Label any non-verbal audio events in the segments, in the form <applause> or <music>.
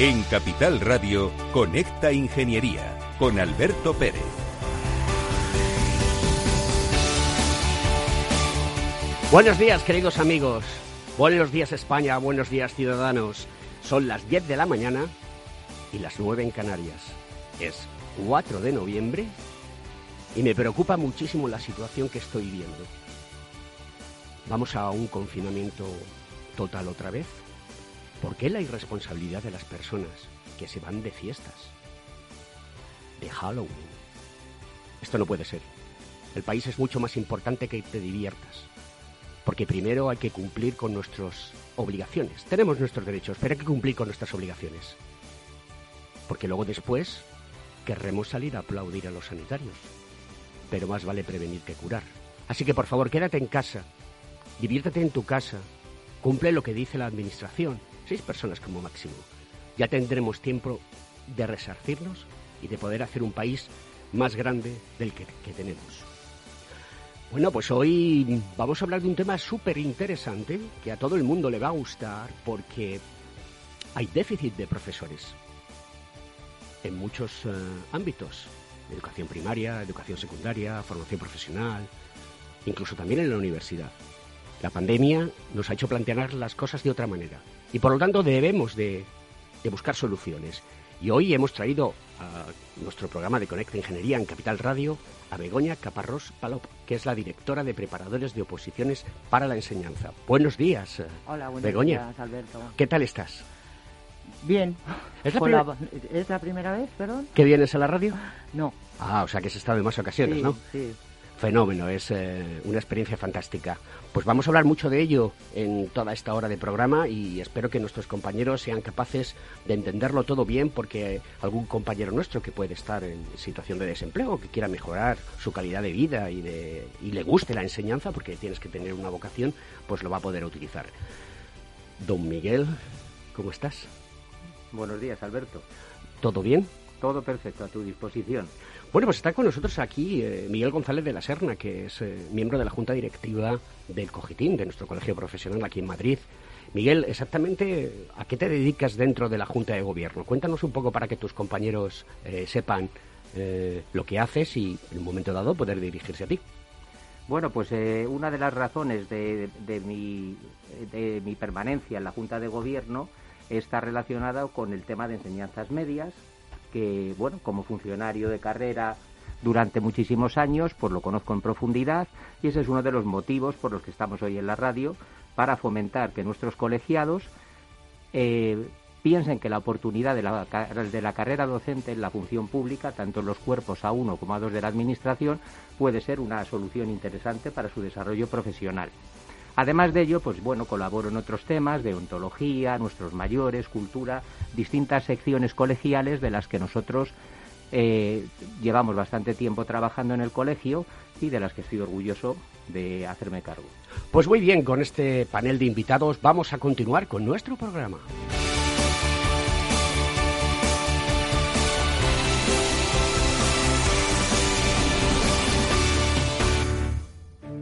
En Capital Radio, Conecta Ingeniería con Alberto Pérez. Buenos días, queridos amigos. Buenos días, España. Buenos días, ciudadanos. Son las 10 de la mañana y las 9 en Canarias. Es 4 de noviembre y me preocupa muchísimo la situación que estoy viendo. ¿Vamos a un confinamiento total otra vez? ¿Por qué la irresponsabilidad de las personas que se van de fiestas? De Halloween. Esto no puede ser. El país es mucho más importante que te diviertas. Porque primero hay que cumplir con nuestras obligaciones. Tenemos nuestros derechos, pero hay que cumplir con nuestras obligaciones. Porque luego después querremos salir a aplaudir a los sanitarios. Pero más vale prevenir que curar. Así que por favor, quédate en casa. Diviértete en tu casa. Cumple lo que dice la administración seis personas como máximo. Ya tendremos tiempo de resarcirnos y de poder hacer un país más grande del que, tenemos. Bueno, pues hoy vamos a hablar de un tema súper interesante que a todo el mundo le va a gustar porque hay déficit de profesores en muchos eh, ámbitos. Educación primaria, educación secundaria, formación profesional, incluso también en la universidad. La pandemia nos ha hecho plantear las cosas de otra manera y por lo tanto debemos de, buscar soluciones. Y hoy hemos traído a nuestro programa de Conecta Ingeniería en Capital Radio a Begoña Caparrós Palop, que es la directora de preparadores de oposiciones para la enseñanza. Buenos días. Hola, buenos Begoña. días, Alberto. ¿Qué tal estás? Bien. ¿Es la, ¿Es la primera vez, perdón? ¿Que vienes a la radio? No. Ah, o sea que has estado en más ocasiones, ¿no? Sí fenómeno, es eh, una experiencia fantástica. Pues vamos a hablar mucho de ello en toda esta hora de programa y espero que nuestros compañeros sean capaces de entenderlo todo bien porque algún compañero nuestro que puede estar en situación de desempleo, que quiera mejorar su calidad de vida y, de, y le guste la enseñanza, porque tienes que tener una vocación, pues lo va a poder utilizar. Don Miguel, ¿cómo estás? Buenos días, Alberto. ¿Todo bien? Todo perfecto, a tu disposición. Bueno, pues está con nosotros aquí eh, Miguel González de la Serna, que es eh, miembro de la Junta Directiva del Cogitín, de nuestro colegio profesional aquí en Madrid. Miguel, exactamente a qué te dedicas dentro de la Junta de Gobierno. Cuéntanos un poco para que tus compañeros eh, sepan lo que haces y en un momento dado poder dirigirse a ti. Bueno, pues una de las razones de, mi, de mi permanencia en la Junta de Gobierno está relacionada con el tema de enseñanzas medias, que, bueno, como funcionario de carrera durante muchísimos años, pues lo conozco en profundidad y ese es uno de los motivos por los que estamos hoy en la radio, para fomentar que nuestros colegiados eh, piensen que la oportunidad de la, de la carrera docente en la función pública, tanto en los cuerpos A1 como A2 de la Administración, puede ser una solución interesante para su desarrollo profesional. Además de ello, pues bueno, colaboro en otros temas de ontología, nuestros mayores, cultura, distintas secciones colegiales de las que nosotros eh, llevamos bastante tiempo trabajando en el colegio y de las que estoy orgulloso de hacerme cargo. Pues muy bien, con este panel de invitados vamos a continuar con nuestro programa.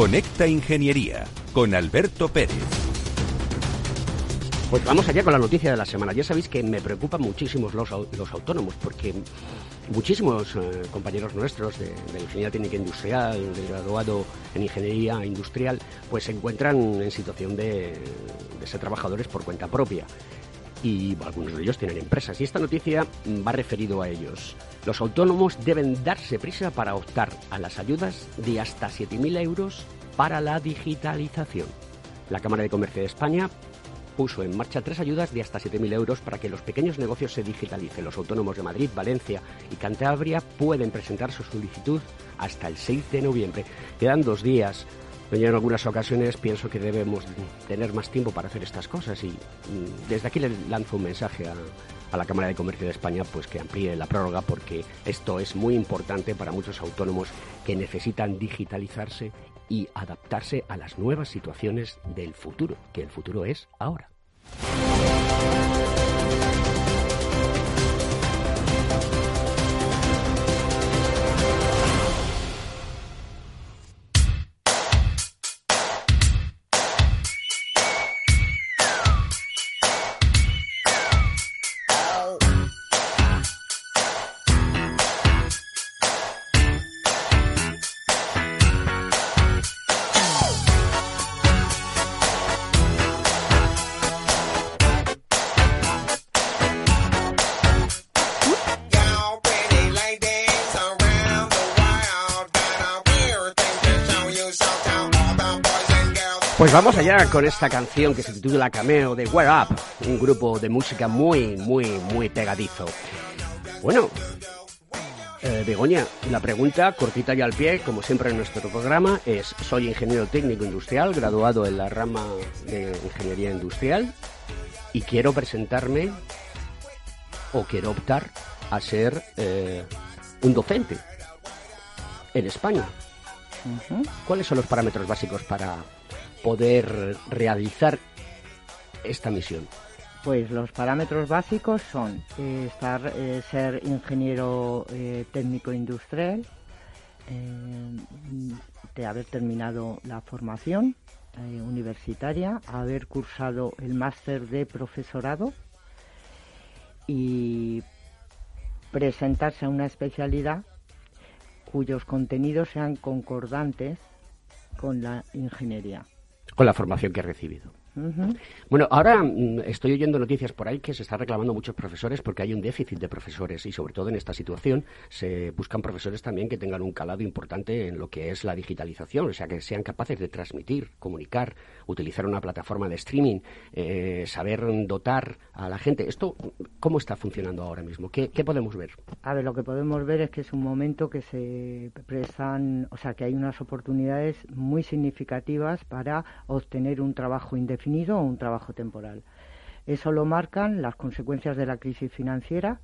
Conecta Ingeniería con Alberto Pérez. Pues vamos allá con la noticia de la semana. Ya sabéis que me preocupan muchísimos los, los autónomos porque muchísimos eh, compañeros nuestros de, de, Ingeniería Técnica Industrial, de graduado en Ingeniería Industrial, pues se encuentran en situación de, de ser trabajadores por cuenta propia y algunos de ellos tienen empresas. Y esta noticia va referido a ellos. Los autónomos deben darse prisa para optar a las ayudas de hasta 7.000 euros para la digitalización. La Cámara de Comercio de España puso en marcha tres ayudas de hasta 7.000 euros para que los pequeños negocios se digitalicen. Los autónomos de Madrid, Valencia y Cantabria pueden presentar su solicitud hasta el 6 de noviembre. Quedan dos días yo en algunas ocasiones pienso que debemos tener más tiempo para hacer estas cosas y desde aquí le lanzo un mensaje a, a, la Cámara de Comercio de España pues que amplíe la prórroga porque esto es muy importante para muchos autónomos que necesitan digitalizarse y adaptarse a las nuevas situaciones del futuro, que el futuro es ahora. Pues vamos allá con esta canción que se titula Cameo de Wear Up, un grupo de música muy, muy, muy pegadizo. Bueno, eh, Begoña, la pregunta cortita y al pie, como siempre en nuestro programa, es, soy ingeniero técnico industrial, graduado en la rama de ingeniería industrial, y quiero presentarme o quiero optar a ser eh, un docente en España. Uh -huh. ¿Cuáles son los parámetros básicos para poder realizar esta misión? Pues los parámetros básicos son eh, estar, eh, ser ingeniero eh, técnico industrial, de haber terminado la formación universitaria, haber cursado el máster de profesorado y presentarse a una especialidad cuyos contenidos sean concordantes con la ingeniería con la formación que he recibido. Uh. Bueno, ahora mm, estoy oyendo noticias por ahí que se está reclamando muchos profesores porque hay un déficit de profesores y sobre todo en esta situación se buscan profesores también que tengan un calado importante en lo que es la digitalización, o sea, que sean capaces de transmitir, comunicar, utilizar una plataforma de streaming, eh, saber dotar a la gente. ¿Esto cómo está funcionando ahora mismo? ¿Qué, ¿Qué podemos ver? A ver, lo que podemos ver es que es un momento que se prestan, o sea, que hay unas oportunidades muy significativas para obtener un trabajo indefinido o un trabajo temporal. Eso lo marcan las consecuencias de la crisis financiera,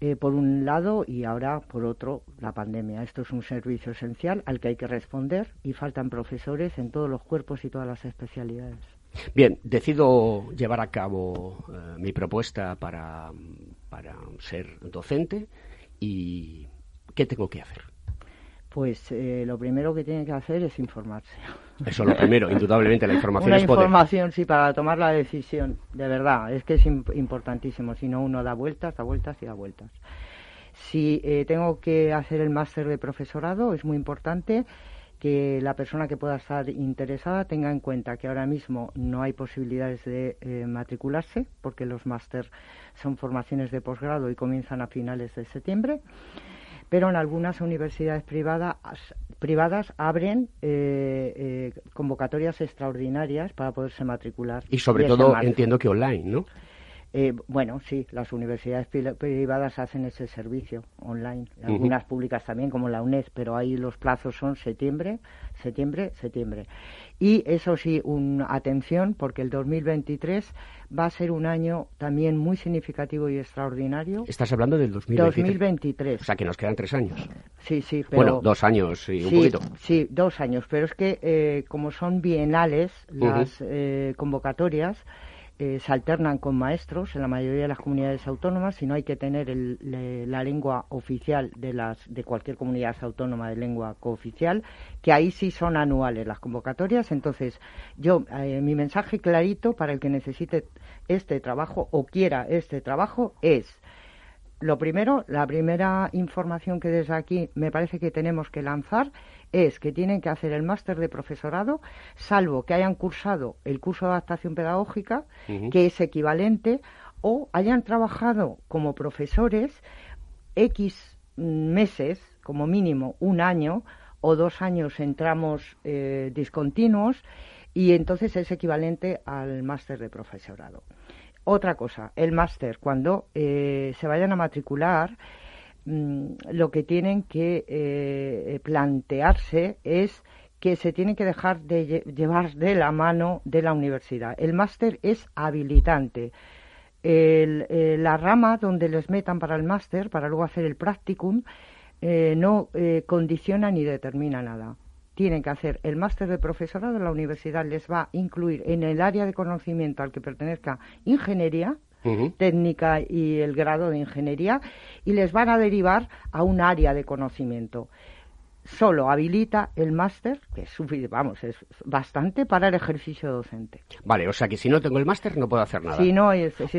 eh, por un lado, y ahora por otro, la pandemia. Esto es un servicio esencial al que hay que responder y faltan profesores en todos los cuerpos y todas las especialidades. Bien, decido llevar a cabo eh, mi propuesta para, para ser docente y ¿qué tengo que hacer? Pues eh, lo primero que tiene que hacer es informarse. Eso es lo primero, indudablemente, la información Una es poder. información, sí, para tomar la decisión, de verdad, es que es imp importantísimo, si no uno da vueltas, da vueltas y da vueltas. Si eh, tengo que hacer el máster de profesorado, es muy importante que la persona que pueda estar interesada tenga en cuenta que ahora mismo no hay posibilidades de eh, matricularse, porque los máster son formaciones de posgrado y comienzan a finales de septiembre pero en algunas universidades privadas, privadas abren eh, eh, convocatorias extraordinarias para poderse matricular. Y sobre todo entiendo que online, ¿no? Eh, bueno, sí, las universidades privadas hacen ese servicio online, algunas uh -huh. públicas también, como la UNED, pero ahí los plazos son septiembre, septiembre, septiembre. Y eso sí, un, atención, porque el 2023 va a ser un año también muy significativo y extraordinario. Estás hablando del 2023. 2023. O sea, que nos quedan tres años. Sí, sí. Pero, bueno, dos años y un sí, poquito. Sí, dos años, pero es que eh, como son bienales las uh -huh. eh, convocatorias, eh, se alternan con maestros en la mayoría de las comunidades autónomas, si no hay que tener la lengua oficial de, las, de cualquier comunidad autónoma de lengua cooficial, que ahí sí son anuales las convocatorias. Entonces, yo, eh, mi mensaje clarito para el que necesite este trabajo o quiera este trabajo es lo primero, la primera información que desde aquí me parece que tenemos que lanzar es que tienen que hacer el máster de profesorado, salvo que hayan cursado el curso de adaptación pedagógica, que es equivalente, o hayan trabajado como profesores X meses, como mínimo un año o dos años en tramos eh, discontinuos, y entonces es equivalente al máster de profesorado. Otra cosa, el máster, cuando eh, se vayan a matricular, mm, lo que tienen que eh, plantearse es que se tiene que dejar de llevar de la mano de la universidad. El máster es habilitante. Eh, la rama donde les metan para el máster, para luego hacer el practicum, no condiciona ni determina nada tienen que hacer el máster de profesorado, la universidad les va a incluir en el área de conocimiento al que pertenezca ingeniería, técnica y el grado de ingeniería, y les van a derivar a un área de conocimiento solo habilita el máster, que es vamos, es bastante para el ejercicio docente. Vale, o sea que si no tengo el máster no puedo hacer nada. Si no,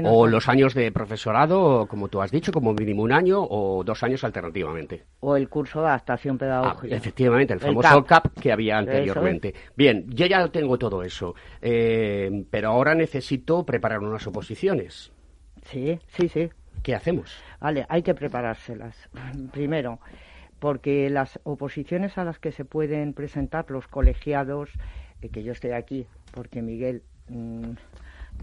o los años de profesorado, como tú has dicho, como mínimo un año o dos años alternativamente. O el curso de adaptación pedagógica. Ah, efectivamente, el famoso CAP. que había anteriormente. Bien, yo ya tengo todo eso, eh, pero ahora necesito preparar unas oposiciones. Sí, sí, sí. ¿Qué hacemos? Vale, hay que preparárselas. <clears throat> Primero, porque las oposiciones a las que se pueden presentar los colegiados, eh, que yo estoy aquí porque Miguel mm,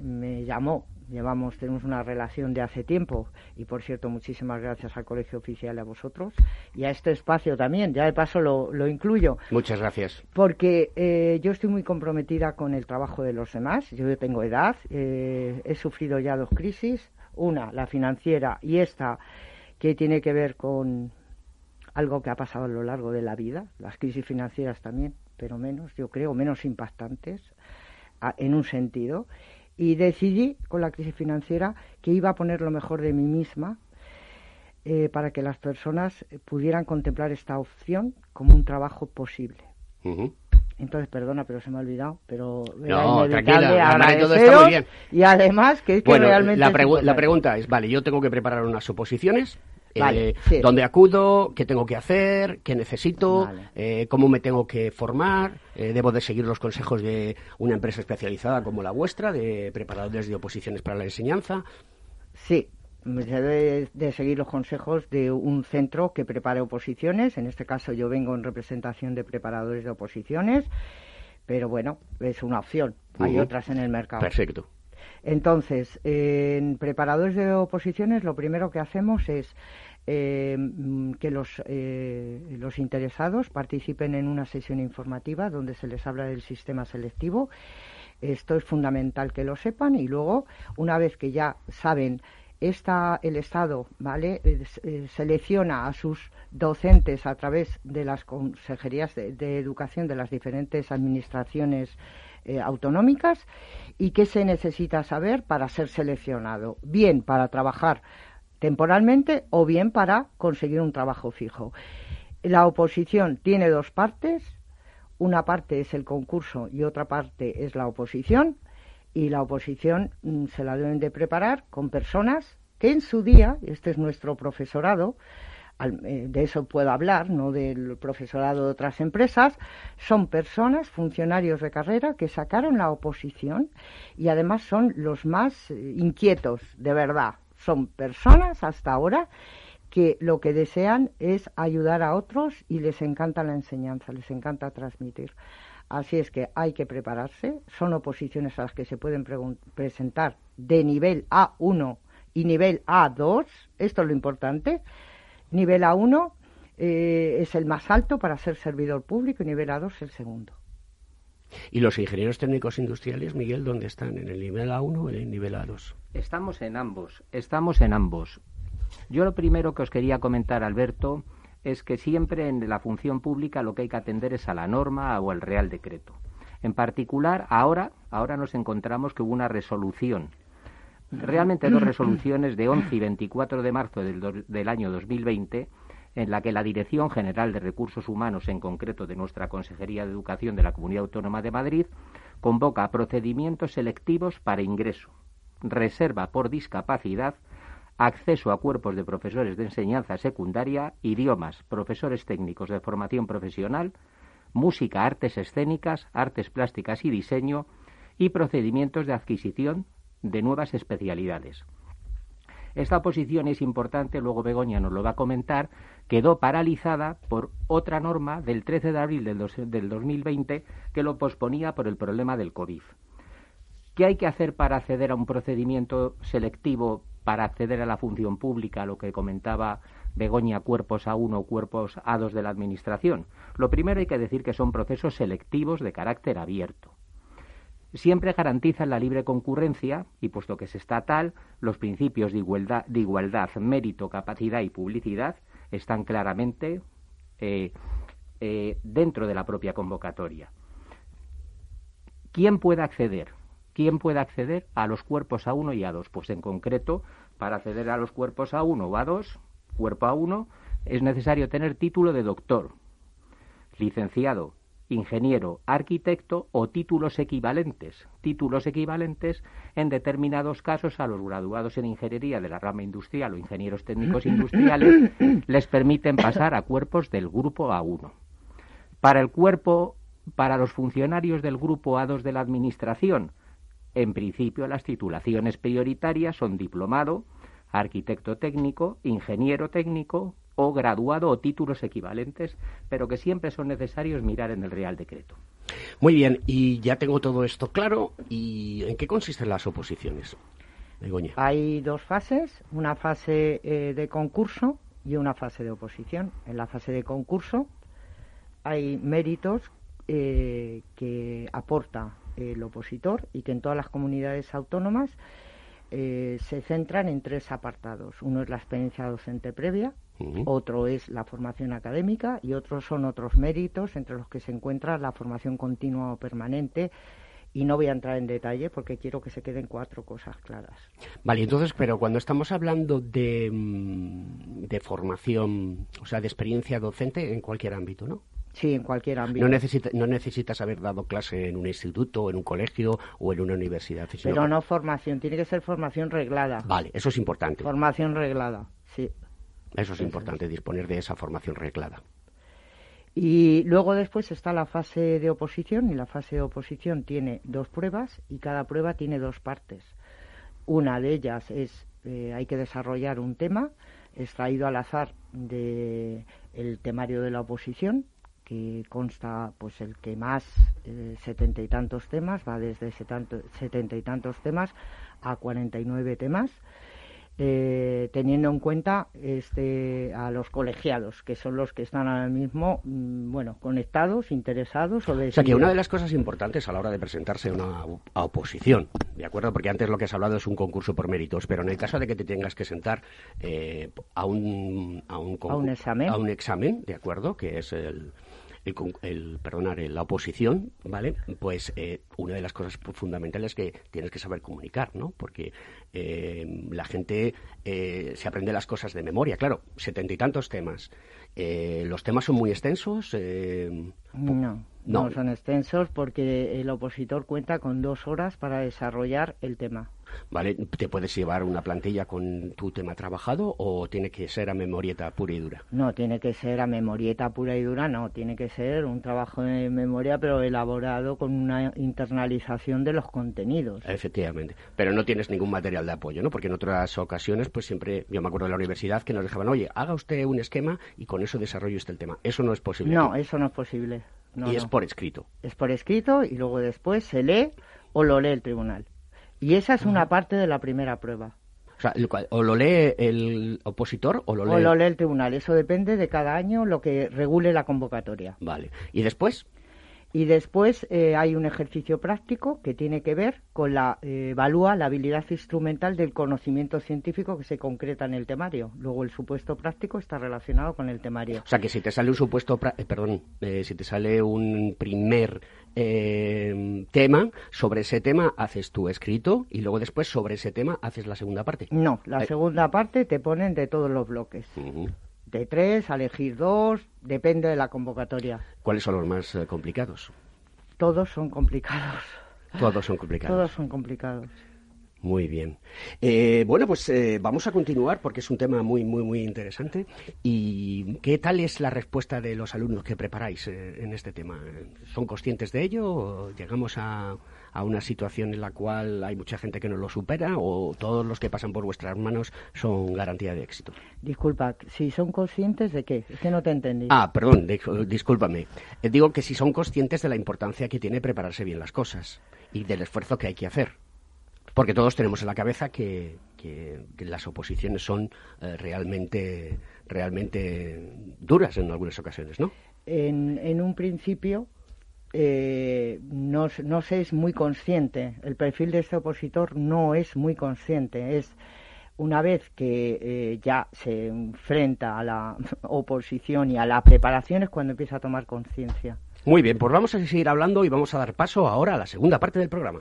me llamó, llevamos, tenemos una relación de hace tiempo y por cierto muchísimas gracias al Colegio Oficial y a vosotros y a este espacio también, ya de paso lo, lo incluyo. Muchas gracias. Porque eh, yo estoy muy comprometida con el trabajo de los demás, yo tengo edad, eh, he sufrido ya dos crisis, una, la financiera y esta que tiene que ver con algo que ha pasado a lo largo de la vida, las crisis financieras también, pero menos, yo creo, menos impactantes en un sentido. Y decidí con la crisis financiera que iba a poner lo mejor de mí misma eh, para que las personas pudieran contemplar esta opción como un trabajo posible. Entonces, perdona, pero se me ha olvidado, pero no, tranquila, todo está muy bien. Y además, que es que realmente... La, la pregunta es, vale, yo tengo que preparar unas oposiciones eh, ¿Dónde acudo? ¿Qué tengo que hacer? ¿Qué necesito? Eh, ¿Cómo me tengo que formar? Eh, ¿Debo de seguir los consejos de una empresa especializada como la vuestra, de preparadores de oposiciones para la enseñanza? Sí, debe de seguir los consejos de un centro que prepare oposiciones. En este caso yo vengo en representación de preparadores de oposiciones, pero bueno, es una opción. Hay otras en el mercado. Perfecto. Entonces, en preparadores de oposiciones lo primero que hacemos es eh, que los, eh, los interesados participen en una sesión informativa donde se les habla del sistema selectivo. Esto es fundamental que lo sepan y luego, una vez que ya saben esta, el Estado ¿vale? Eh, selecciona a sus docentes a través de las consejerías de educación de las diferentes administraciones eh, autonómicas y qué se necesita saber para ser seleccionado, bien para trabajar temporalmente o bien para conseguir un trabajo fijo. La oposición tiene dos partes, una parte es el concurso y otra parte es la oposición y la oposición mm, se la deben de preparar con personas que en su día, este es nuestro profesorado, de eso puedo hablar, no del profesorado de otras empresas, son personas, funcionarios de carrera que sacaron la oposición y además son los más eh, inquietos, de verdad. Son personas hasta ahora que lo que desean es ayudar a otros y les encanta la enseñanza, les encanta transmitir. Así es que hay que prepararse. Son oposiciones a las que se pueden presentar de nivel A1 y nivel A2. Esto es lo importante. Nivel A1 eh, es el más alto para ser servidor público y nivel A2 el segundo. ¿Y los ingenieros técnicos industriales, Miguel, dónde están? ¿En el nivel A1 o en el nivel A2? Estamos en ambos, estamos en ambos. Yo lo primero que os quería comentar, Alberto, es que siempre en la función pública lo que hay que atender es a la norma o al real decreto. En particular, ahora, ahora nos encontramos que hubo una resolución realmente dos <clears throat> resoluciones de 11 y 24 de marzo del, del, año 2020 en la que la Dirección General de Recursos Humanos, en concreto de nuestra Consejería de Educación de la Comunidad Autónoma de Madrid, convoca procedimientos selectivos para ingreso, reserva por discapacidad, acceso a cuerpos de profesores de enseñanza secundaria, idiomas, profesores técnicos de formación profesional, música, artes escénicas, artes plásticas y diseño, y procedimientos de adquisición de nuevas especialidades. Esta oposición es importante, luego Begoña nos lo va a comentar, quedó paralizada por otra norma del 13 de abril del, del 2020 que lo posponía por el problema del COVID. ¿Qué hay que hacer para acceder a un procedimiento selectivo para acceder a la función pública, lo que comentaba Begoña, cuerpos A1 o cuerpos A2 de la Administración? Lo primero hay que decir que son procesos selectivos de carácter abierto siempre garantizan la libre concurrencia y, puesto que es estatal, los principios de igualdad, de igualdad mérito, capacidad y publicidad están claramente eh, eh, dentro de la propia convocatoria. ¿Quién puede acceder? ¿Quién puede acceder a los cuerpos A1 y A2? Pues en concreto, para acceder a los cuerpos A1 o A2, cuerpo A1, es necesario tener título de doctor, licenciado, ingeniero, arquitecto o títulos equivalentes. Títulos equivalentes en determinados casos a los graduados en ingeniería de la rama industrial o ingenieros técnicos industriales <coughs> les permiten pasar a cuerpos del grupo A1. Para el cuerpo, para los funcionarios del grupo A2 de la Administración, en principio las titulaciones prioritarias son diplomado, arquitecto técnico, ingeniero técnico, o graduado o títulos equivalentes, pero que siempre son necesarios mirar en el Real Decreto. Muy bien, y ya tengo todo esto claro. ¿Y en qué consisten las oposiciones? Begoña. Hay dos fases, una fase eh, de concurso y una fase de oposición. En la fase de concurso hay méritos eh, que aporta el opositor y que en todas las comunidades autónomas eh, se centran en tres apartados. Uno es la experiencia docente previa, otro es la formación académica y otros son otros méritos entre los que se encuentra la formación continua o permanente y no voy a entrar en detalle porque quiero que se queden cuatro cosas claras. Vale, entonces, pero cuando estamos hablando de, mm, de formación, o sea, de experiencia docente en cualquier ámbito, ¿no? Sí, en cualquier ámbito. No, necesita, no necesitas haber dado clase en un instituto, en un colegio o en una universidad. Pero no formación, tiene que ser formación reglada. Vale, eso es importante. Formación reglada, sí. Eso es importante, disponer de esa formación reglada. Y luego después está la fase de oposición y la fase de oposición tiene dos pruebas y cada prueba tiene dos partes. Una de ellas es eh, hay que desarrollar un tema extraído al azar del el temario de la oposición que consta pues el que más eh, setenta y tantos temas va desde setenta y tantos temas a cuarenta y nueve temas eh, teniendo en cuenta este, a los colegiados, que son los que están ahora mismo, mm, bueno, conectados, interesados o O sea, que una de las cosas importantes a la hora de presentarse a una oposición, ¿de acuerdo? Porque antes lo que has hablado es un concurso por méritos, pero en el caso de que te tengas que sentar eh, a, un, a, un, a un examen, a un examen, ¿de acuerdo? Que es el el, el perdonar, la oposición, ¿vale? Pues eh, una de las cosas fundamentales es que tienes que saber comunicar, ¿no? Porque eh, la gente eh, se aprende las cosas de memoria, claro, setenta y tantos temas. ¿Los temas son muy extensos? no. No. son extensos porque el opositor cuenta con dos horas para desarrollar el tema. ¿Vale? ¿Te puedes llevar una plantilla con tu tema trabajado o tiene que ser a memorieta pura y dura? No, tiene que ser a memorieta pura y dura, no. Tiene que ser un trabajo de memoria pero elaborado con una internalización de los contenidos. Efectivamente. Pero no tienes ningún material de apoyo, ¿no? Porque en otras ocasiones, pues siempre, yo me acuerdo de la universidad que nos dejaban, oye, haga usted un esquema y con eso desarrolle usted el tema. Eso no es posible. No, eso no es posible y es por escrito. Es por escrito y luego después se lee o lo lee el tribunal. Y esa es una parte de la primera prueba. O sea, o lo lee el opositor o lo lee... O lo lee el tribunal. Eso depende de cada año lo que regule la convocatoria. Vale. ¿Y después? Y después eh, hay un ejercicio práctico que tiene que ver con la eh, evalúa la habilidad instrumental del conocimiento científico que se concreta en el temario. Luego el supuesto práctico está relacionado con el temario. O sea que si te sale un supuesto, eh, perdón, si te sale un primer tema sobre ese tema haces tu escrito y luego después sobre ese tema haces la segunda parte. No, la segunda parte te ponen de todos los bloques de tres, a elegir dos, depende de la convocatoria. ¿Cuáles son los más eh, complicados? Todos son complicados. Todos son complicados. Todos son complicados. Muy bien. Eh, bueno, pues eh, vamos a continuar porque es un tema muy, muy, muy interesante. ¿Y qué tal es la respuesta de los alumnos que preparáis en este tema? ¿Son conscientes de ello? ¿O ¿Llegamos a, a una situación en la cual hay mucha gente que no lo supera o todos los que pasan por vuestras manos son garantía de éxito? Disculpa, si son conscientes de qué? Es que no te entendí. Ah, perdón, discúlpame. Eh, digo que si son conscientes de la importancia que tiene prepararse bien las cosas y del esfuerzo que hay que hacer. Porque todos tenemos en la cabeza que, las oposiciones son eh, realmente, realmente duras en algunas ocasiones, ¿no? En, en un principio eh, no, no se es muy consciente. El perfil de este opositor no es muy consciente. Es una vez que eh, ya se enfrenta a la <laughs> oposición y a la preparación es cuando empieza a tomar conciencia. Muy bien, pues vamos a seguir hablando y vamos a dar paso ahora a la segunda parte del programa.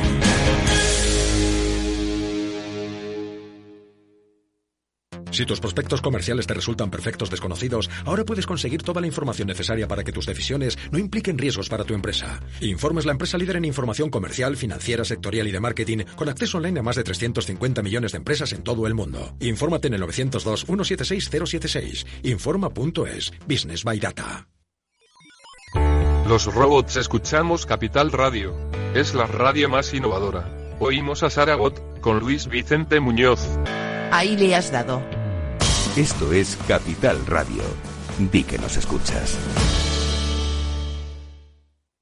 Si tus prospectos comerciales te resultan perfectos desconocidos, ahora puedes conseguir toda la información necesaria para que tus decisiones no impliquen riesgos para tu empresa. Informes la empresa líder en información comercial, financiera, sectorial y de marketing, con acceso online a más de 350 millones de empresas en todo el mundo. Infórmate en el 902-176-076. Informa.es. Business by Data. Los robots escuchamos Capital Radio. Es la radio más innovadora. Oímos a Saragot, con Luis Vicente Muñoz. Ahí le has dado. Esto es Capital Radio. Di que nos escuchas.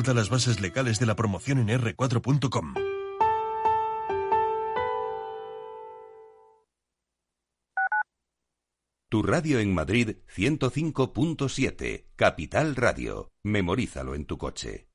Consulta las bases legales de la promoción en r4.com. Tu radio en Madrid 105.7, Capital Radio. Memorízalo en tu coche.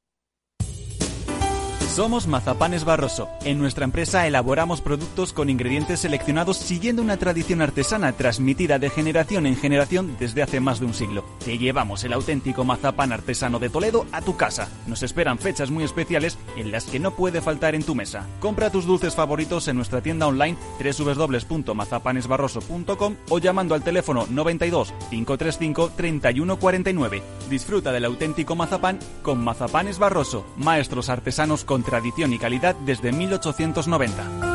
Somos Mazapanes Barroso. En nuestra empresa elaboramos productos con ingredientes seleccionados siguiendo una tradición artesana transmitida de generación en generación desde hace más de un siglo. Te llevamos el auténtico mazapán artesano de Toledo a tu casa. Nos esperan fechas muy especiales en las que no puede faltar en tu mesa. Compra tus dulces favoritos en nuestra tienda online www.mazapanesbarroso.com o llamando al teléfono 92 535 3149. Disfruta del auténtico mazapán con Mazapanes Barroso, maestros artesanos con tradición y calidad desde 1890.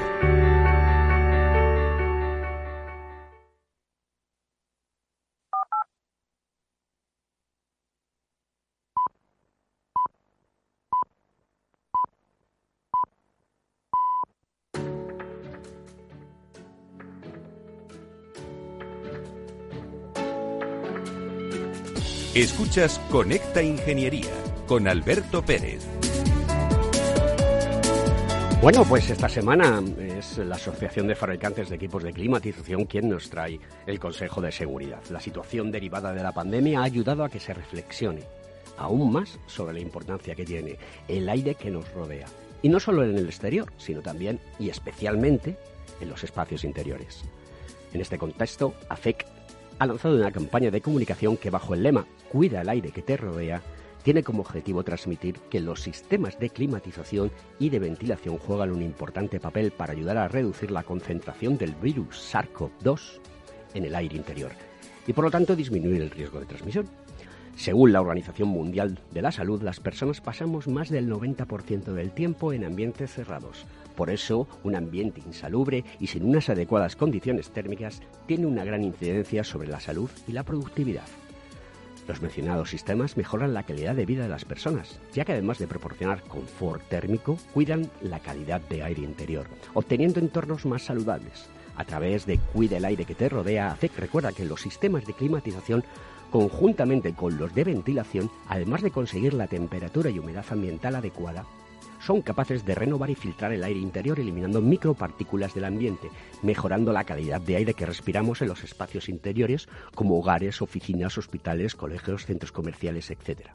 Escuchas Conecta Ingeniería con Alberto Pérez. Bueno, pues esta semana es la Asociación de Fabricantes de Equipos de Climatización quien nos trae el Consejo de Seguridad. La situación derivada de la pandemia ha ayudado a que se reflexione aún más sobre la importancia que tiene el aire que nos rodea. Y no solo en el exterior, sino también y especialmente en los espacios interiores. En este contexto, AFEC ha lanzado una campaña de comunicación que bajo el lema Cuida el aire que te rodea tiene como objetivo transmitir que los sistemas de climatización y de ventilación juegan un importante papel para ayudar a reducir la concentración del virus SARS-CoV-2 en el aire interior y por lo tanto disminuir el riesgo de transmisión. Según la Organización Mundial de la Salud, las personas pasamos más del 90% del tiempo en ambientes cerrados, por eso, un ambiente insalubre y sin unas adecuadas condiciones térmicas tiene una gran incidencia sobre la salud y la productividad. Los mencionados sistemas mejoran la calidad de vida de las personas, ya que además de proporcionar confort térmico, cuidan la calidad de aire interior, obteniendo entornos más saludables. A través de Cuida el aire que te rodea, AFEC recuerda que los sistemas de climatización conjuntamente con los de ventilación, además de conseguir la temperatura y humedad ambiental adecuada, son capaces de renovar y filtrar el aire interior eliminando micropartículas del ambiente, mejorando la calidad de aire que respiramos en los espacios interiores como hogares, oficinas, hospitales, colegios, centros comerciales, etc.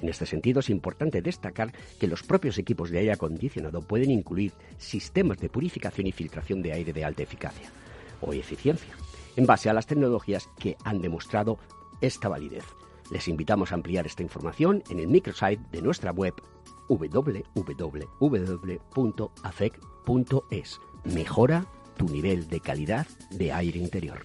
En este sentido, es importante destacar que los propios equipos de aire acondicionado pueden incluir sistemas de purificación y filtración de aire de alta eficacia o eficiencia, en base a las tecnologías que han demostrado esta validez. Les invitamos a ampliar esta información en el microsite de nuestra web www.afec.es. Mejora tu nivel de calidad de aire interior.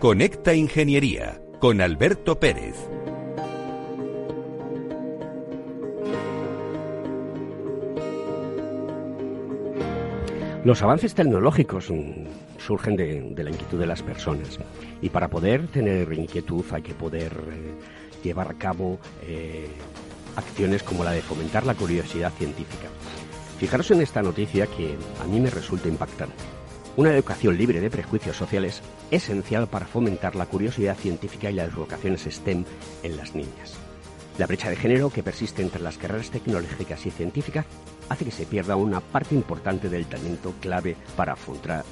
Conecta Ingeniería con Alberto Pérez. Los avances tecnológicos mm, surgen de, la inquietud de las personas y para poder tener inquietud hay que poder eh, llevar a cabo eh, acciones como la de fomentar la curiosidad científica. Fijaros en esta noticia que a mí me resulta impactante. Una educación libre de prejuicios sociales es esencial para fomentar la curiosidad científica y las vocaciones STEM en las niñas. La brecha de género que persiste entre las carreras tecnológicas y científicas hace que se pierda una parte importante del talento clave para afrontar,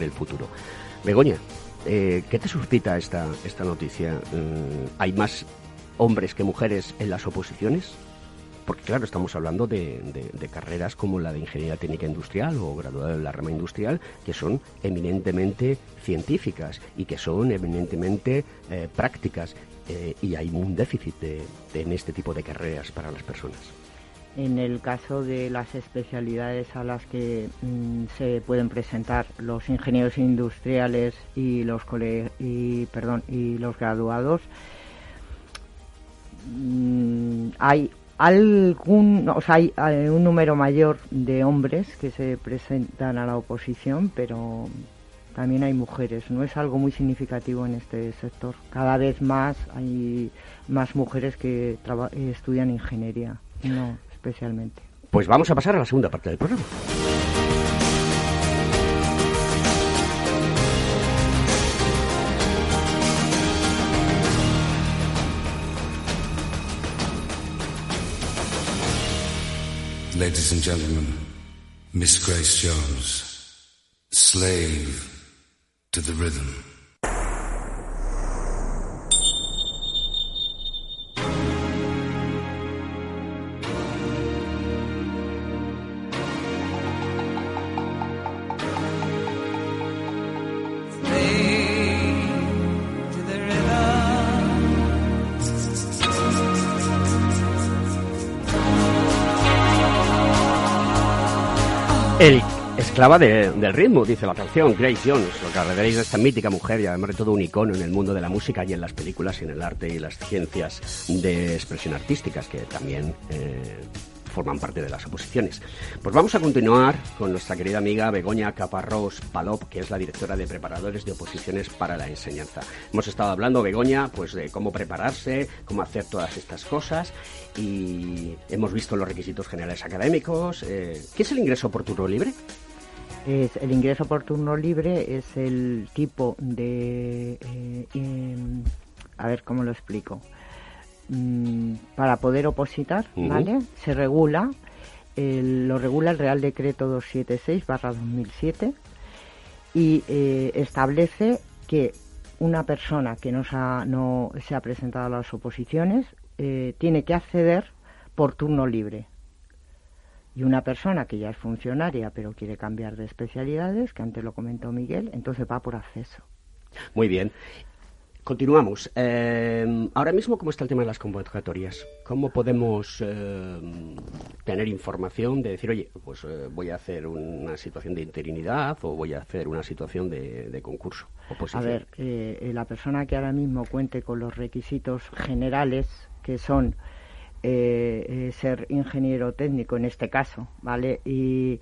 el futuro. Begoña, eh, ¿qué te suscita esta, esta noticia? Mm, ¿Hay más hombres que mujeres en las oposiciones? Porque claro, estamos hablando de, carreras como la de Ingeniería Técnica Industrial o graduada en la rama industrial, que son eminentemente científicas y que son eminentemente eh, prácticas, eh, y hay un déficit en este tipo de carreras para las personas. En el caso de las especialidades a las que mm, se pueden presentar los ingenieros industriales y los y, perdón, y los graduados, mm, hay Algún, o sea, hay, un número mayor de hombres que se presentan a la oposición, pero también hay mujeres. No es algo muy significativo en este sector. Cada vez más hay más mujeres que estudian ingeniería, no especialmente. Pues vamos a pasar a la segunda parte del programa. Ladies and gentlemen, Miss Grace Jones, slave to the rhythm. El esclava del ritmo, dice la canción, Grace Jones, lo que de esta mítica mujer y además de todo un icono en el mundo de la música y en las películas y en el arte y las ciencias de expresión artísticas que también eh, forman parte de las oposiciones. Pues vamos a continuar con nuestra querida amiga Begoña Caparrós Palop, que es la directora de preparadores de oposiciones para la enseñanza. Hemos estado hablando, Begoña, pues de cómo prepararse, cómo hacer todas estas cosas y hemos visto los requisitos generales académicos. Eh, ¿Qué es el ingreso por turno libre? Es, el ingreso por turno libre es el tipo de... Eh, em, a ver cómo lo explico. Mm, para poder opositar, ¿vale? Se regula, lo regula el Real Decreto 276-2007 y eh, establece que una persona que no se ha, no se ha presentado a las oposiciones eh, tiene que acceder por turno libre. Y una persona que ya es funcionaria pero quiere cambiar de especialidades, que antes lo comentó Miguel, entonces va por acceso. Muy bien. Continuamos. Eh, ahora mismo, ¿cómo está el tema de las convocatorias? ¿Cómo podemos eh, tener información de decir, oye, pues eh, voy a hacer una situación de interinidad o voy a hacer una situación de, concurso? A ver, la persona que ahora mismo cuente con los requisitos generales, que son ser ingeniero técnico en este caso, ¿vale? Y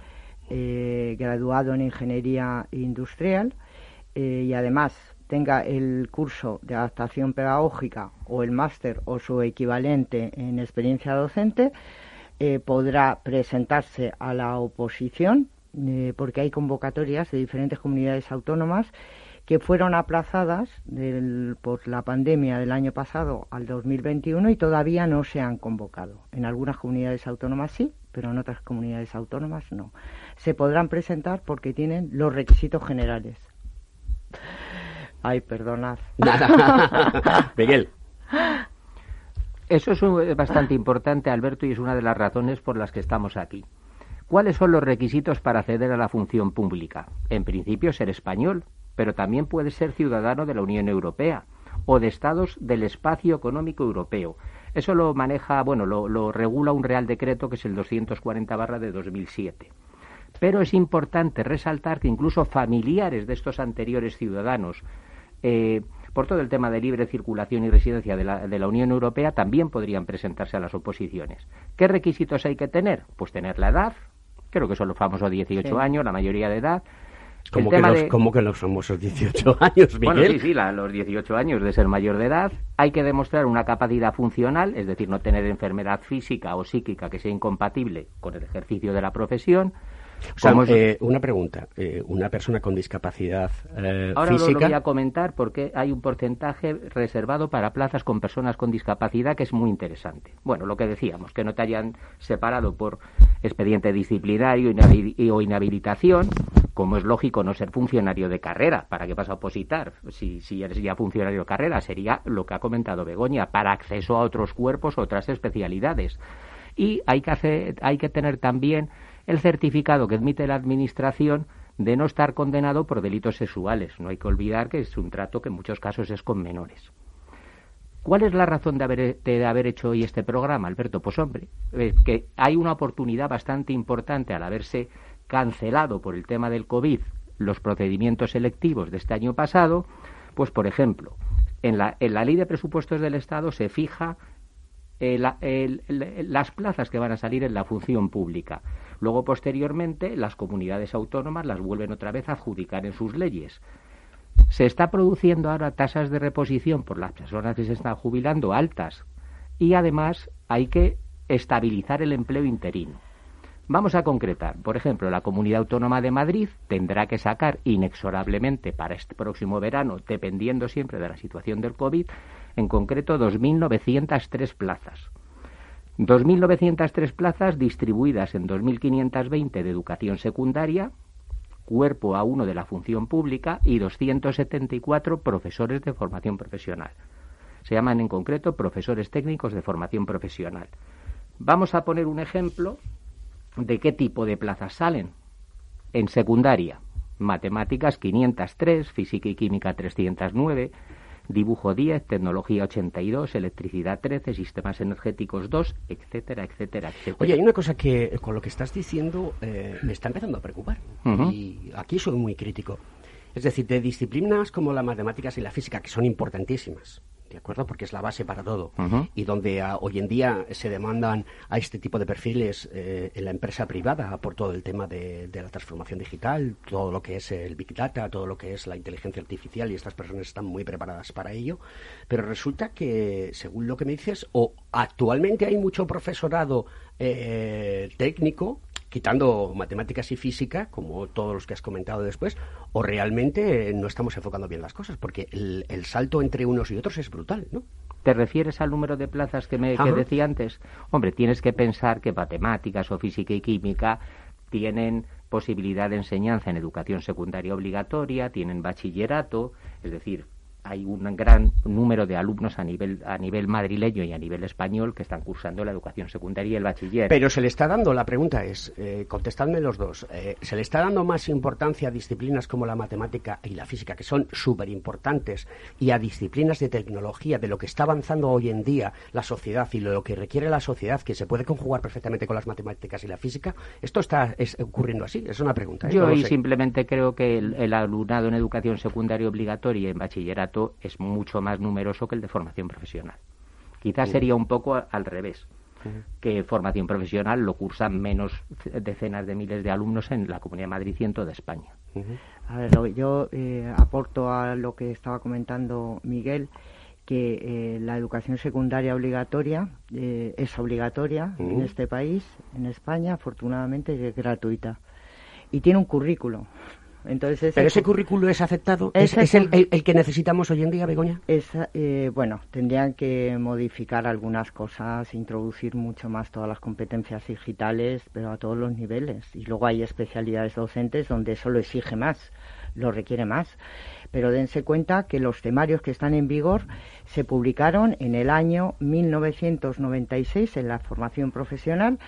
graduado en ingeniería industrial y además tenga el curso de adaptación pedagógica o el máster o su equivalente en experiencia docente, eh, podrá presentarse a la oposición, eh, porque hay convocatorias de diferentes comunidades autónomas que fueron aplazadas por la pandemia del año pasado al 2021 y todavía no se han convocado. En algunas comunidades autónomas sí, pero en otras comunidades autónomas no. Se podrán presentar porque tienen los requisitos generales. Ay, perdonad. <laughs> Miguel. Eso es bastante importante, Alberto, y es una de las razones por las que estamos aquí. ¿Cuáles son los requisitos para acceder a la función pública? En principio, ser español, pero también puede ser ciudadano de la Unión Europea o de estados del espacio económico europeo. Eso lo maneja, bueno, lo, lo regula un Real Decreto que es el 240 barra de 2007. Pero es importante resaltar que incluso familiares de estos anteriores ciudadanos eh, por todo el tema de libre circulación y residencia de la, de la, Unión Europea, también podrían presentarse a las oposiciones. ¿Qué requisitos hay que tener? Pues tener la edad, creo que son los famosos 18 años, la mayoría de edad. ¿Cómo que, los, que los famosos 18 <laughs> años, Miguel? Bueno, sí, sí, los 18 años de ser mayor de edad. Hay que demostrar una capacidad funcional, es decir, no tener enfermedad física o psíquica que sea incompatible con el ejercicio de la profesión o sea, eh, una pregunta. Eh, una persona con discapacidad eh, Ahora física... lo voy a comentar porque hay un porcentaje reservado para plazas con personas con discapacidad que es muy interesante. Bueno, lo que decíamos, que no te hayan separado por expediente disciplinario o inhabilitación, como es lógico no ser funcionario de carrera. ¿Para qué vas a opositar? Si, si eres ya funcionario de carrera, sería lo que ha comentado Begoña, para acceso a otros cuerpos, otras especialidades. Y hay que, hacer, hay que tener también el certificado que admite la Administración de no estar condenado por delitos sexuales. No hay que olvidar que es un trato que en muchos casos es con menores. ¿Cuál es la razón de haber, de haber hecho hoy este programa, Alberto? Pues hombre, eh, que hay una oportunidad bastante importante al haberse cancelado por el tema del COVID los procedimientos selectivos de este año pasado, pues por ejemplo, en la, en la ley de presupuestos del Estado se fija eh, las plazas que van a salir en la función pública. Luego, posteriormente, las comunidades autónomas las vuelven otra vez a adjudicar en sus leyes. Se está produciendo ahora tasas de reposición por las personas que se están jubilando altas y además hay que estabilizar el empleo interino. Vamos a concretar. Por ejemplo, la Comunidad Autónoma de Madrid tendrá que sacar inexorablemente para este próximo verano, dependiendo siempre de la situación del COVID, en concreto 2.903 plazas. 2.903 plazas distribuidas en 2.520 de educación secundaria, cuerpo a uno de la función pública y 274 profesores de formación profesional. Se llaman en concreto profesores técnicos de formación profesional. Vamos a poner un ejemplo de qué tipo de plazas salen. En secundaria, matemáticas 503, física y química 309, dibujo 10, tecnología 82, electricidad 13, sistemas energéticos 2, etcétera, etcétera, etcétera. Oye, hay una cosa que con lo que estás diciendo eh, me está empezando a preocupar. Y aquí soy muy crítico. Es decir, de disciplinas como las matemáticas y la física, que son importantísimas, ¿de acuerdo? Porque es la base para todo. Y donde ah, hoy en día se demandan a este tipo de perfiles eh, en la empresa privada por todo el tema de, la transformación digital, todo lo que es el Big Data, todo lo que es la inteligencia artificial y estas personas están muy preparadas para ello. Pero resulta que, según lo que me dices, o actualmente hay mucho profesorado eh, técnico quitando matemáticas y física, como todos los que has comentado después, o realmente no estamos enfocando bien las cosas, porque el, salto entre unos y otros es brutal, ¿no? ¿Te refieres al número de plazas que me que decía antes? Hombre, tienes que pensar que matemáticas o física y química tienen posibilidad de enseñanza en educación secundaria obligatoria, tienen bachillerato, es decir, hay un gran número de alumnos a nivel a nivel madrileño y a nivel español que están cursando la educación secundaria y el bachiller. Pero se le está dando, la pregunta es, eh, contestadme los dos, eh, ¿se le está dando más importancia a disciplinas como la matemática y la física, que son súper importantes, y a disciplinas de tecnología, de lo que está avanzando hoy en día la sociedad y lo que requiere la sociedad, que se puede conjugar perfectamente con las matemáticas y la física? ¿Esto está ocurriendo así? Es una pregunta. ¿eh? Yo simplemente creo que el, el alumnado en educación secundaria obligatoria y en bachillerato es mucho más numeroso que el de formación profesional. Quizás sería un poco al revés, que formación profesional lo cursan menos decenas de miles de alumnos en la Comunidad de Madrid y en toda España. A ver, yo eh, aporto a lo que estaba comentando Miguel que eh, la educación secundaria obligatoria eh, es obligatoria en este país, en España, afortunadamente es gratuita. Y tiene un currículo. Entonces, Pero ese currículo es aceptado, es, el, que necesitamos hoy en día, Begoña. Eh, bueno, tendrían que modificar algunas cosas, introducir mucho más todas las competencias digitales, pero a todos los niveles. Y luego hay especialidades docentes donde eso lo exige más, lo requiere más. Pero dense cuenta que los temarios que están en vigor se publicaron en el año 1996 en la formación profesional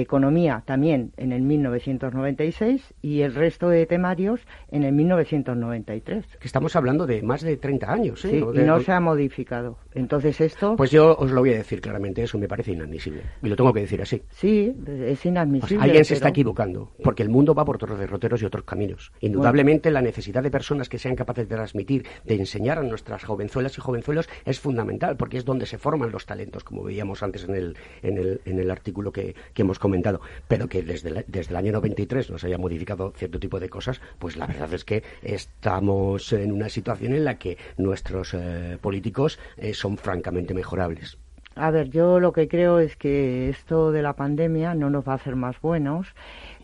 Economía también en el 1996 y el resto de temarios en el 1993. Que estamos hablando de más de 30 años, ¿eh? Sí, y no se ha modificado. Entonces esto... Pues yo os lo voy a decir claramente, eso me parece inadmisible. Y lo tengo que decir así. Sí, es inadmisible. alguien se está equivocando, porque el mundo va por otros derroteros y otros caminos. Indudablemente la necesidad de personas que sean capaces de transmitir, de enseñar a nuestras jovenzuelas y jovenzuelos es fundamental, porque es donde se forman los talentos, como veíamos antes en el, en el, en el artículo que, que hemos comentado, pero que desde, desde el año 93 nos haya modificado cierto tipo de cosas, pues la verdad es que estamos en una situación en la que nuestros eh, políticos eh, son francamente mejorables. A ver, yo lo que creo es que esto de la pandemia no nos va a hacer más buenos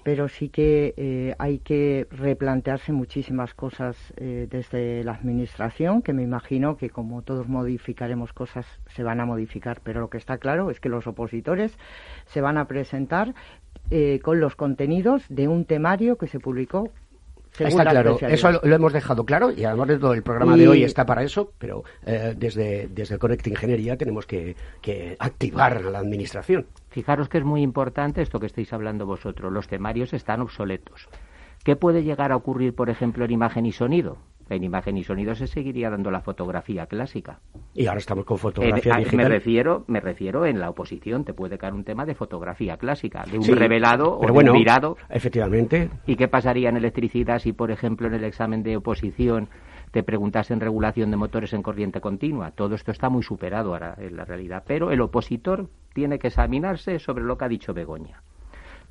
pero sí que eh, hay que replantearse muchísimas cosas eh, desde la administración, que me imagino que como todos modificaremos cosas, se van a modificar, pero lo que está claro es que los opositores se van a presentar eh, con los contenidos de un temario que se publicó Está claro, eso lo, hemos dejado claro y además de todo el programa de hoy está para eso, pero eh, desde, desde Connect Ingeniería tenemos que, que activar a la administración. Fijaros que es muy importante esto que estáis hablando vosotros, los temarios están obsoletos. ¿Qué puede llegar a ocurrir, por ejemplo, en imagen y sonido? en imagen y sonido se seguiría dando la fotografía clásica. Y ahora estamos con fotografía digital. Me refiero, me refiero en la oposición, te puede caer un tema de fotografía clásica, de un revelado o de un mirado. Efectivamente. ¿Y qué pasaría en electricidad si, por ejemplo, en el examen de oposición te preguntasen regulación de motores en corriente continua. Todo esto está muy superado ahora en la realidad. Pero el opositor tiene que examinarse sobre lo que ha dicho Begoña.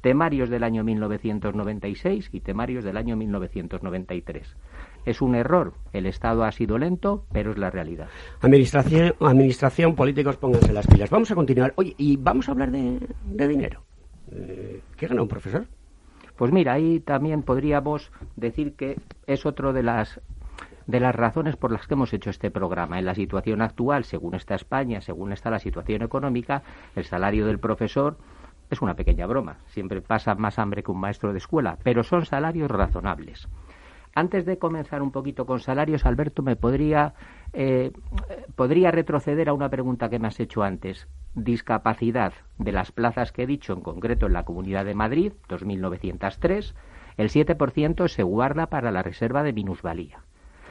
Temarios del año 1996 y temarios del año 1993. Es un error. El Estado ha sido lento, pero es la realidad. Administración, administración políticos, pónganse las pilas. Vamos a continuar. Oye, y vamos a hablar de, dinero. Eh, ¿Qué gana un profesor? Pues mira, ahí también podríamos decir que es otro de las de las razones por las que hemos hecho este programa. En la situación actual, según está España, según está la situación económica, el salario del profesor es una pequeña broma. Siempre pasa más hambre que un maestro de escuela, pero son salarios razonables. Antes de comenzar un poquito con salarios, Alberto, me podría, eh, podría retroceder a una pregunta que me has hecho antes. Discapacidad de las plazas que he dicho, en concreto en la Comunidad de Madrid, 2.903, el 7% se guarda para la reserva de minusvalía.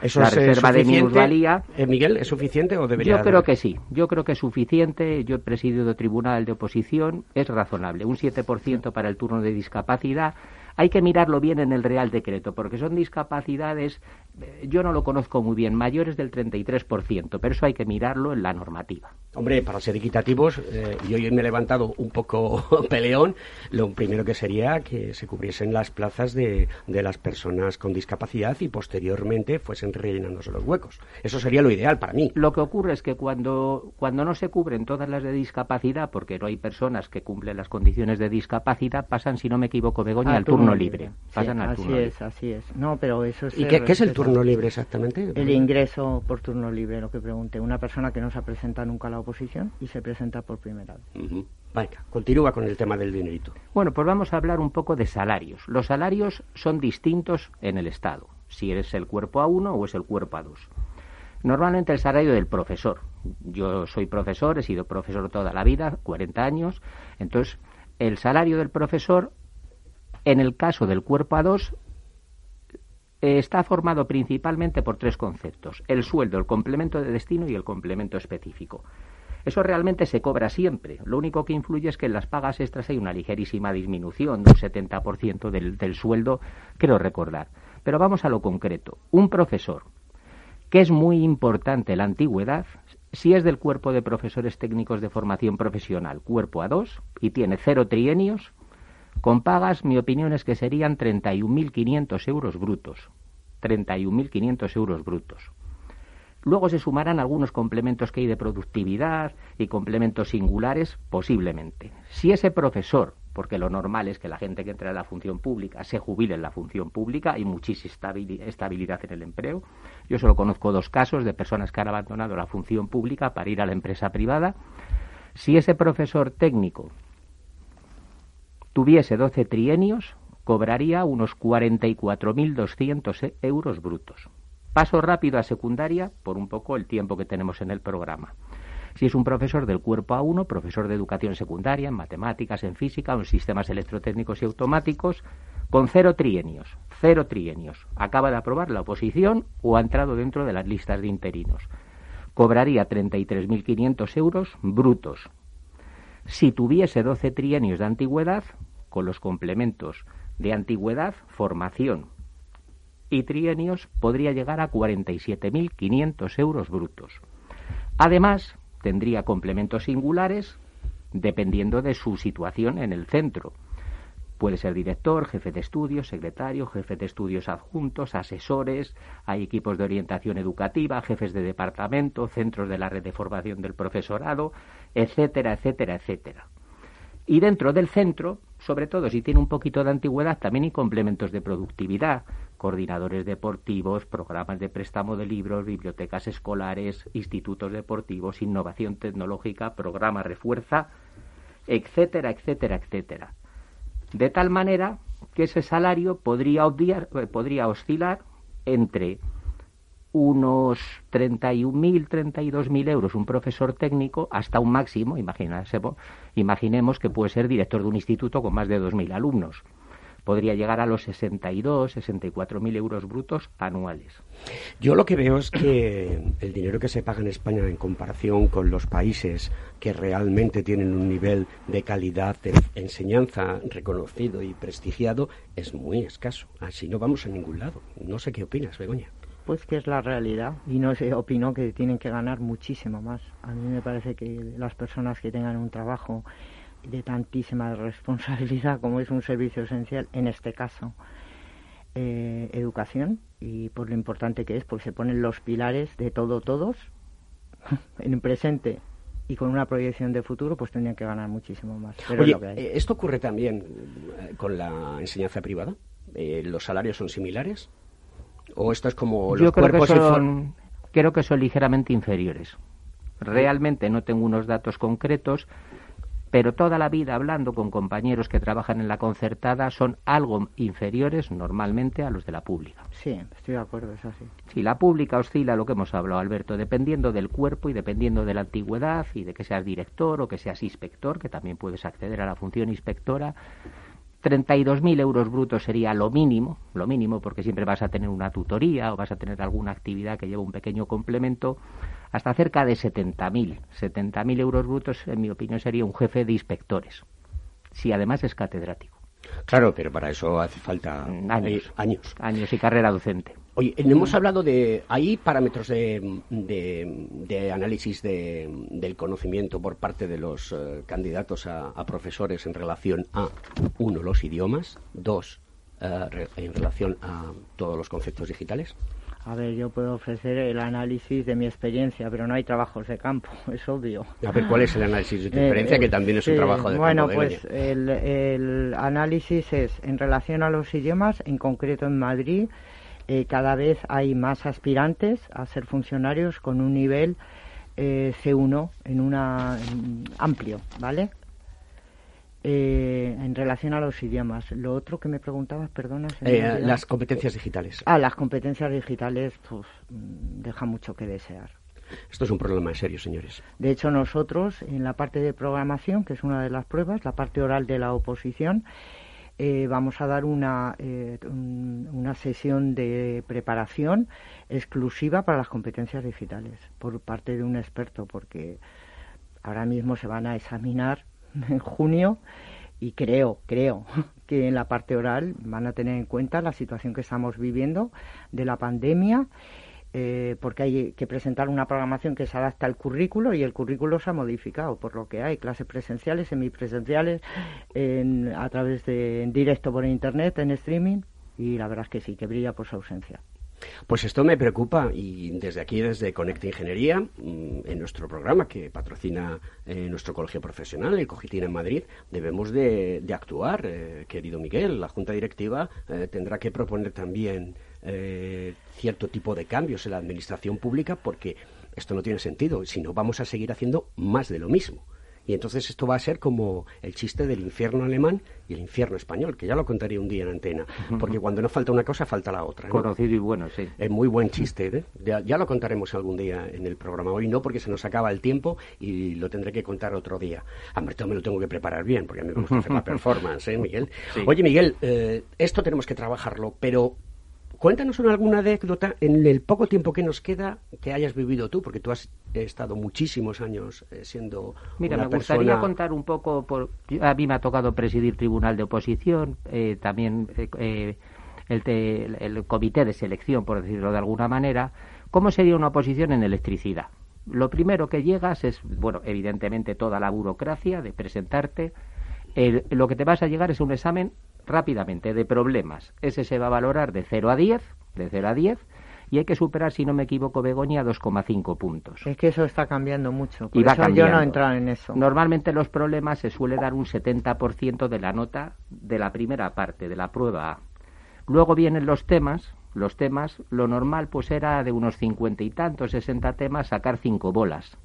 ¿Eso la reserva de minusvalía. Eh, Miguel, ¿es suficiente o debería? Yo creo que sí. Yo creo que es suficiente. Yo he presidido tribunal de oposición. Es razonable. Un 7% para el turno de discapacidad hay que mirarlo bien en el Real Decreto, porque son discapacidades, eh, yo no lo conozco muy bien, mayores del 33%, pero eso hay que mirarlo en la normativa. Hombre, para ser equitativos, eh, y hoy me he levantado un poco <laughs> peleón, lo primero que sería que se cubriesen las plazas de, de las personas con discapacidad y posteriormente fuesen rellenándose los huecos. Eso sería lo ideal para mí. Lo que ocurre es que cuando, cuando no se cubren todas las de discapacidad, porque no hay personas que cumplen las condiciones de discapacidad, pasan, si no me equivoco, Begoña, al turno libre. así es, así es. No, pero eso ¿Y qué, es el turno libre exactamente? El ingreso por turno libre, lo que pregunté. Una persona que no se presenta nunca a la oposición y se presenta por primera vez. Venga, continúa con el tema del dinerito. Bueno, pues vamos a hablar un poco de salarios. Los salarios son distintos en el Estado, si eres el cuerpo A1 o es el cuerpo A2. Normalmente el salario del profesor. Yo soy profesor, he sido profesor toda la vida, 40 años. Entonces, el salario del profesor en el caso del cuerpo A2 eh, está formado principalmente por tres conceptos, el sueldo, el complemento de destino y el complemento específico. Eso realmente se cobra siempre. Lo único que influye es que en las pagas extras hay una ligerísima disminución de un 70% del, del sueldo, creo recordar. Pero vamos a lo concreto. Un profesor, que es muy importante la antigüedad, si es del cuerpo de profesores técnicos de formación profesional, cuerpo A2, y tiene cero trienios, con pagas, mi opinión es que serían 31.500 euros brutos. 31.500 euros brutos. Luego se sumarán algunos complementos que hay de productividad y complementos singulares, posiblemente. Si ese profesor, porque lo normal es que la gente que entra en la función pública se jubile en la función pública, hay muchísima estabilidad en el empleo. Yo solo conozco dos casos de personas que han abandonado la función pública para ir a la empresa privada. Si ese profesor técnico tuviese 12 trienios, cobraría unos 44.200 euros brutos. Paso rápido a secundaria por un poco el tiempo que tenemos en el programa. Si es un profesor del cuerpo A1, profesor de educación secundaria, en matemáticas, en física en sistemas electrotécnicos y automáticos, con cero trienios, cero trienios. Acaba de aprobar la oposición o ha entrado dentro de las listas de interinos. Cobraría 33.500 euros brutos. Si tuviese 12 trienios de antigüedad, los complementos de antigüedad, formación y trienios, podría llegar a 47.500 euros brutos. Además, tendría complementos singulares dependiendo de su situación en el centro. Puede ser director, jefe de estudios, secretario, jefe de estudios adjuntos, asesores, hay equipos de orientación educativa, jefes de departamento, centros de la red de formación del profesorado, etcétera, etcétera, etcétera. Y dentro del centro, sobre todo si tiene un poquito de antigüedad, también hay complementos de productividad, coordinadores deportivos, programas de préstamo de libros, bibliotecas escolares, institutos deportivos, innovación tecnológica, programa refuerza, etcétera, etcétera, etcétera. De tal manera que ese salario podría, eh, podría oscilar entre unos 31.000, 32.000 euros un profesor técnico hasta un máximo, imaginemos que puede ser director de un instituto con más de 2.000 alumnos. Podría llegar a los 62, 64.000 euros brutos anuales. Yo lo que veo es que <clears throat> el dinero que se paga en España en comparación con los países que realmente tienen un nivel de calidad de enseñanza reconocido y prestigiado es muy escaso. Así no vamos a ningún lado. No sé qué opinas, Begoña. Pues que es la realidad y no se opinó que tienen que ganar muchísimo más. A mí me parece que las personas que tengan un trabajo de tantísima responsabilidad como es un servicio esencial, en este caso, eh, educación, y por lo importante que es, porque se ponen los pilares de todo, todos, <laughs> en el presente y con una proyección de futuro, pues tendrían que ganar muchísimo más. Pero Oye, es lo que hay. eh, ¿esto ocurre también eh, con la enseñanza privada? Eh, ¿Los salarios son similares? ¿O esto es como los Yo creo que, cuerpos infor- son, creo que son ligeramente inferiores. Realmente no tengo unos datos concretos, pero toda la vida hablando con compañeros que trabajan en la concertada son algo inferiores normalmente a los de la pública. Sí, estoy de acuerdo, es así. Si la pública oscila lo que hemos hablado, Alberto, dependiendo del cuerpo y dependiendo de la antigüedad y de que seas director o que seas inspector, que también puedes acceder a la función inspectora, 32.000 euros brutos sería lo mínimo, lo mínimo porque siempre vas a tener una tutoría o vas a tener alguna actividad que lleva un pequeño complemento, hasta cerca de 70.000. 70.000 euros brutos, en mi opinión, sería un jefe de inspectores, si además es catedrático. Claro, pero para eso hace falta Años. eh, años. Años y carrera docente. Oye, hemos hablado de... ¿Hay parámetros de, de- de análisis de- del conocimiento por parte de los eh, candidatos a, a profesores en relación a, uno, los idiomas, dos, eh, re- en relación a todos los conceptos digitales? A ver, yo puedo ofrecer el análisis de mi experiencia, pero no hay trabajos de campo, <laughs> es obvio. A ver, ¿cuál es el análisis de tu Eh, experiencia? eh, que también es un trabajo de Bueno, campo de pues Begoña. el, el análisis es en relación a los idiomas, en concreto en Madrid, eh, cada vez hay más aspirantes a ser funcionarios con un nivel eh, C1 en una en amplio, ¿vale? Eh, en relación a los idiomas. Lo otro que me preguntabas, perdona. Eh, las competencias digitales. Ah, las competencias digitales, pues, mm, deja mucho que desear. Esto es un problema serio, señores. De hecho, nosotros en la parte de programación, que es una de las pruebas, la parte oral de la oposición, eh, vamos a dar una, eh, un- una sesión de preparación exclusiva para las competencias digitales por parte de un experto, porque ahora mismo se van a examinar <laughs> en junio y creo, creo <laughs> que en la parte oral van a tener en cuenta la situación que estamos viviendo de la pandemia eh, porque hay que presentar una programación que se adapta al currículo y el currículo se ha modificado, por lo que hay clases presenciales, semipresenciales, en, a través de en directo por internet, en streaming, y la verdad es que sí, que brilla por su ausencia. Pues esto me preocupa y desde aquí, desde Conecta Ingeniería, mm, en nuestro programa que patrocina eh, nuestro colegio profesional, el Cogitín en Madrid, debemos de, de actuar, eh, querido Miguel. La Junta Directiva eh, tendrá que proponer también eh, cierto tipo de cambios en la administración pública porque esto no tiene sentido. Si no, vamos a seguir haciendo más de lo mismo. Y entonces esto va a ser como el chiste del infierno alemán y el infierno español, que ya lo contaré un día en antena. Porque cuando no falta una cosa, falta la otra. ¿no? Conocido y bueno, sí. Es muy buen chiste, ¿eh? ya, ya lo contaremos algún día en el programa. Hoy no, porque se nos acaba el tiempo y lo tendré que contar otro día. Hombre, esto me lo tengo que preparar bien, porque a mí me gusta hacer la <laughs> performance, ¿eh, Miguel? Sí. Oye, Miguel, eh, esto tenemos que trabajarlo, pero cuéntanos una- alguna anécdota en el poco tiempo que nos queda que hayas vivido tú, porque tú has estado muchísimos años eh, siendo Mira, una me gustaría persona... contar un poco, por, a mí me ha tocado presidir tribunal de oposición, eh, también eh, eh, el, te- el- el comité de selección, por decirlo de alguna manera. ¿Cómo sería una oposición en electricidad? Lo primero que llegas es, bueno, evidentemente toda la burocracia de presentarte. El- lo que te vas a llegar es un examen rápidamente de problemas. Ese se va a valorar de 0 a 10, de 0 a 10, y hay que superar, si no me equivoco, Begoña, 2,5 puntos. Es que eso está cambiando mucho. Por Y va eso yo cambiando. no he entrado en eso. Normalmente los problemas se suele dar un 70% de la nota de la primera parte, de la prueba A. Luego vienen los temas. Los temas, lo normal pues era de unos 50 y tantos, 60 temas, sacar 5 bolas.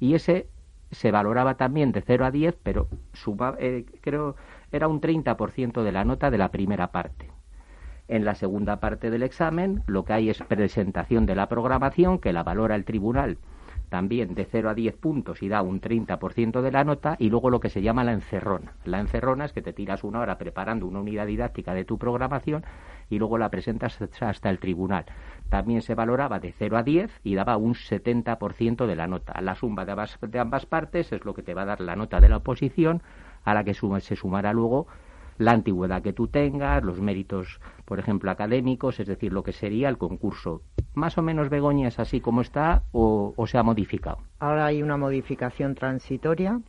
Y ese se valoraba también de 0 a 10, pero suma- eh, creo era un 30% de la nota de la primera parte. En la segunda parte del examen lo que hay es presentación de la programación que la valora el tribunal también de 0 a 10 puntos y da un 30% de la nota y luego lo que se llama la encerrona. La encerrona es que te tiras una hora preparando una unidad didáctica de tu programación y luego la presentas hasta el tribunal. También se valoraba de 0 a 10 y daba un 70% de la nota. La suma de ambas, de ambas partes es lo que te va a dar la nota de la oposición a la que suma- se sumará luego la antigüedad que tú tengas, los méritos, por ejemplo, académicos, es decir, lo que sería el concurso más o menos Begoña es así como está o, se ha modificado. Ahora hay una modificación transitoria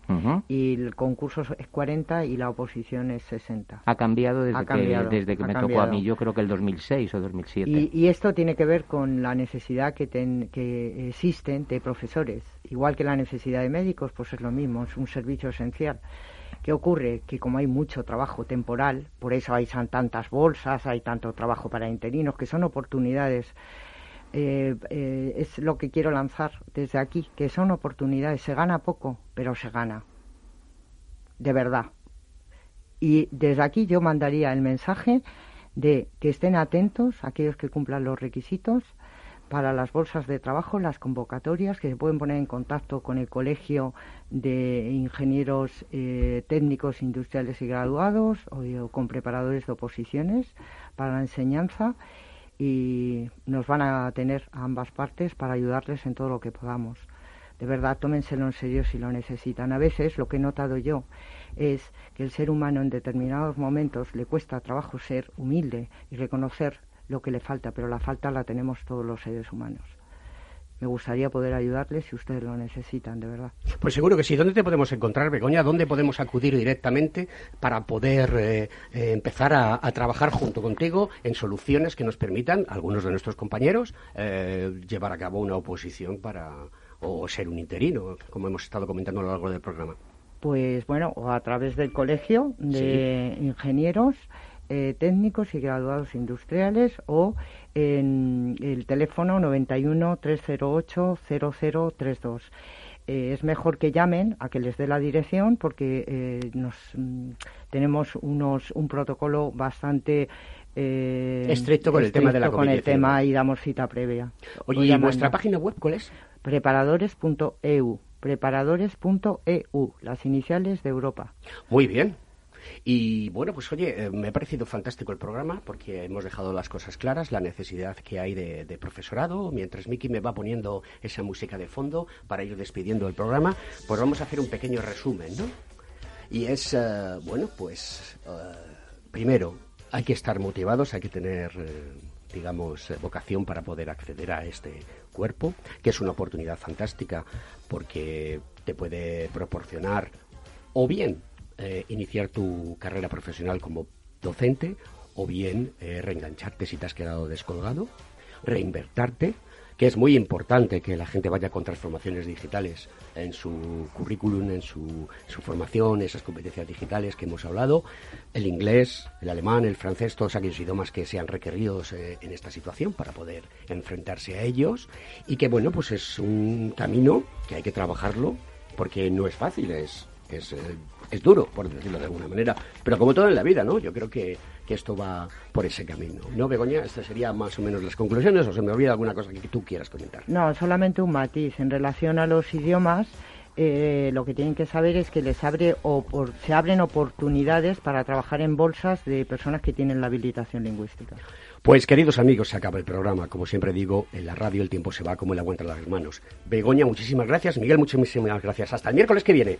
y el concurso es 40 y la oposición es 60. Ha cambiado desde que, desde que me tocó a mí, yo creo que el 2006 o 2007. Y, y esto tiene que ver con la necesidad que, que existen de profesores. Igual que la necesidad de médicos, pues es lo mismo, es un servicio esencial. ¿Qué ocurre? Que como hay mucho trabajo temporal, por eso hay tantas bolsas, hay tanto trabajo para interinos, que son oportunidades eh, eh, es lo que quiero lanzar desde aquí, que son oportunidades. Se gana poco, pero se gana. De verdad. Y desde aquí yo mandaría el mensaje de que estén atentos aquellos que cumplan los requisitos para las bolsas de trabajo, las convocatorias, que se pueden poner en contacto con el Colegio de Ingenieros eh, Técnicos Industriales y Graduados o con preparadores de oposiciones para la enseñanza y nos van a tener a ambas partes para ayudarles en todo lo que podamos. De verdad, tómenselo en serio si lo necesitan. A veces lo que he notado yo es que el ser humano en determinados momentos le cuesta trabajo ser humilde y reconocer lo que le falta, pero la falta la tenemos todos los seres humanos me gustaría poder ayudarles si ustedes lo necesitan, de verdad. Pues seguro que sí. ¿Dónde te podemos encontrar, Begoña? ¿Dónde podemos acudir directamente para poder eh, eh, empezar a, trabajar junto contigo en soluciones que nos permitan, algunos de nuestros compañeros, eh, llevar a cabo una oposición para o ser un interino, como hemos estado comentando a lo largo del programa? Pues bueno, o a través del colegio de ingenieros eh, técnicos y graduados industriales o en el teléfono 91 308 0032. es mejor que llamen a que les dé la dirección porque eh, nos mm, tenemos unos un protocolo bastante eh, estricto con el tema de la con el tema y damos cita previa. Oye, ¿y vuestra página web cuál es? Preparadores.eu preparadores.eu, las iniciales de Europa. Muy bien. Y bueno, pues oye, eh, me ha parecido fantástico el programa porque hemos dejado las cosas claras, la necesidad que hay de, profesorado. Mientras Miki me va poniendo esa música de fondo para ir despidiendo el programa, pues vamos a hacer un pequeño resumen, ¿no? Y es, eh, bueno, pues eh, primero, hay que estar motivados, hay que tener digamos, vocación para poder acceder a este cuerpo, que es una oportunidad fantástica porque te puede proporcionar o bien eh, iniciar tu carrera profesional como docente o bien eh, reengancharte si te has quedado descolgado, reinvertarte, que es muy importante que la gente vaya con transformaciones digitales en su currículum, en su, formación, esas competencias digitales que hemos hablado, el inglés, el alemán, el francés, todos aquellos idiomas que sean requeridos eh, en esta situación para poder enfrentarse a ellos y que bueno, pues es un camino que hay que trabajarlo porque no es fácil, es, es es duro, por decirlo de alguna manera, pero como todo en la vida, ¿no? Yo creo que, esto va por ese camino. ¿No, Begoña? Estas serían más o menos las conclusiones, o se me olvida alguna cosa que tú quieras comentar. No, solamente un matiz. En relación a los idiomas, eh, lo que tienen que saber es que les abre o se abren oportunidades para trabajar en bolsas de personas que tienen la habilitación lingüística. Pues queridos amigos, se acaba el programa. Como siempre digo, en la radio el tiempo se va como el agua entre las manos. Begoña, muchísimas gracias. Miguel, muchísimas gracias. Hasta el miércoles que viene.